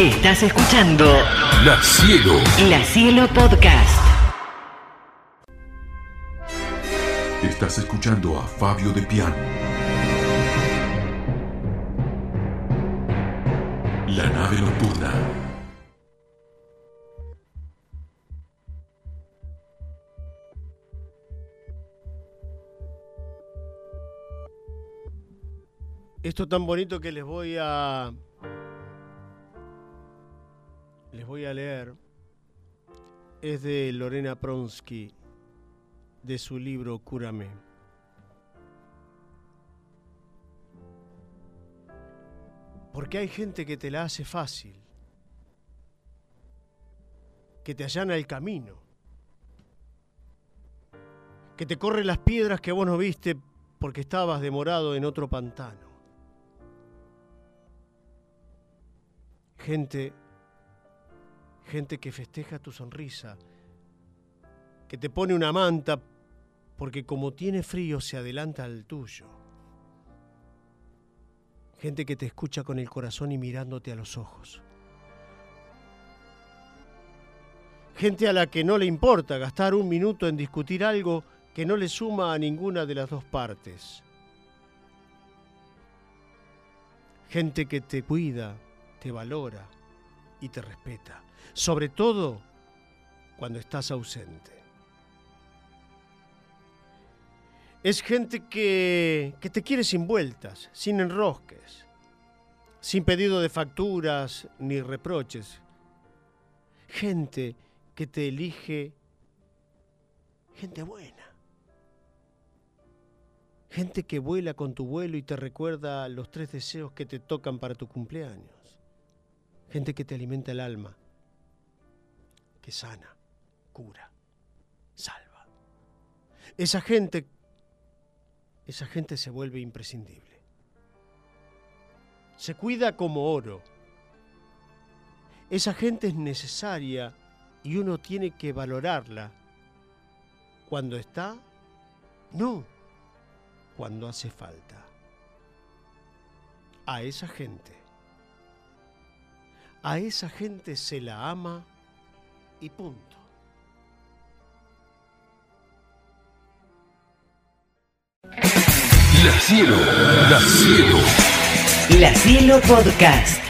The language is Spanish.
Estás escuchando La Cielo. La Cielo Podcast. Estás escuchando a Fabio de Piano. La nave nocturna. Esto tan bonito que les voy a. Les voy a leer. Es de Lorena Pronsky, de su libro Cúrame. Porque hay gente que te la hace fácil, que te allana el camino, que te corre las piedras que vos no viste porque estabas demorado en otro pantano. Gente, gente que festeja tu sonrisa, que te pone una manta porque como tiene frío se adelanta al tuyo. Gente que te escucha con el corazón y mirándote a los ojos. Gente a la que no le importa gastar un minuto en discutir algo que no le suma a ninguna de las dos partes. Gente que te cuida, te valora y te respeta, sobre todo cuando estás ausente. Es gente que, que, te quiere sin vueltas, sin enrosques, sin pedido de facturas ni reproches. Gente que te elige, gente buena. Gente que vuela con tu vuelo y te recuerda los tres deseos que te tocan para tu cumpleaños gente que te alimenta el alma, que sana, cura, salva. Esa gente, esa gente se vuelve imprescindible. Se cuida como oro. Esa gente es necesaria y uno tiene que valorarla cuando está, no, cuando hace falta. A esa gente a esa gente se la ama y punto. La Cielo, La Cielo. La Cielo Podcast.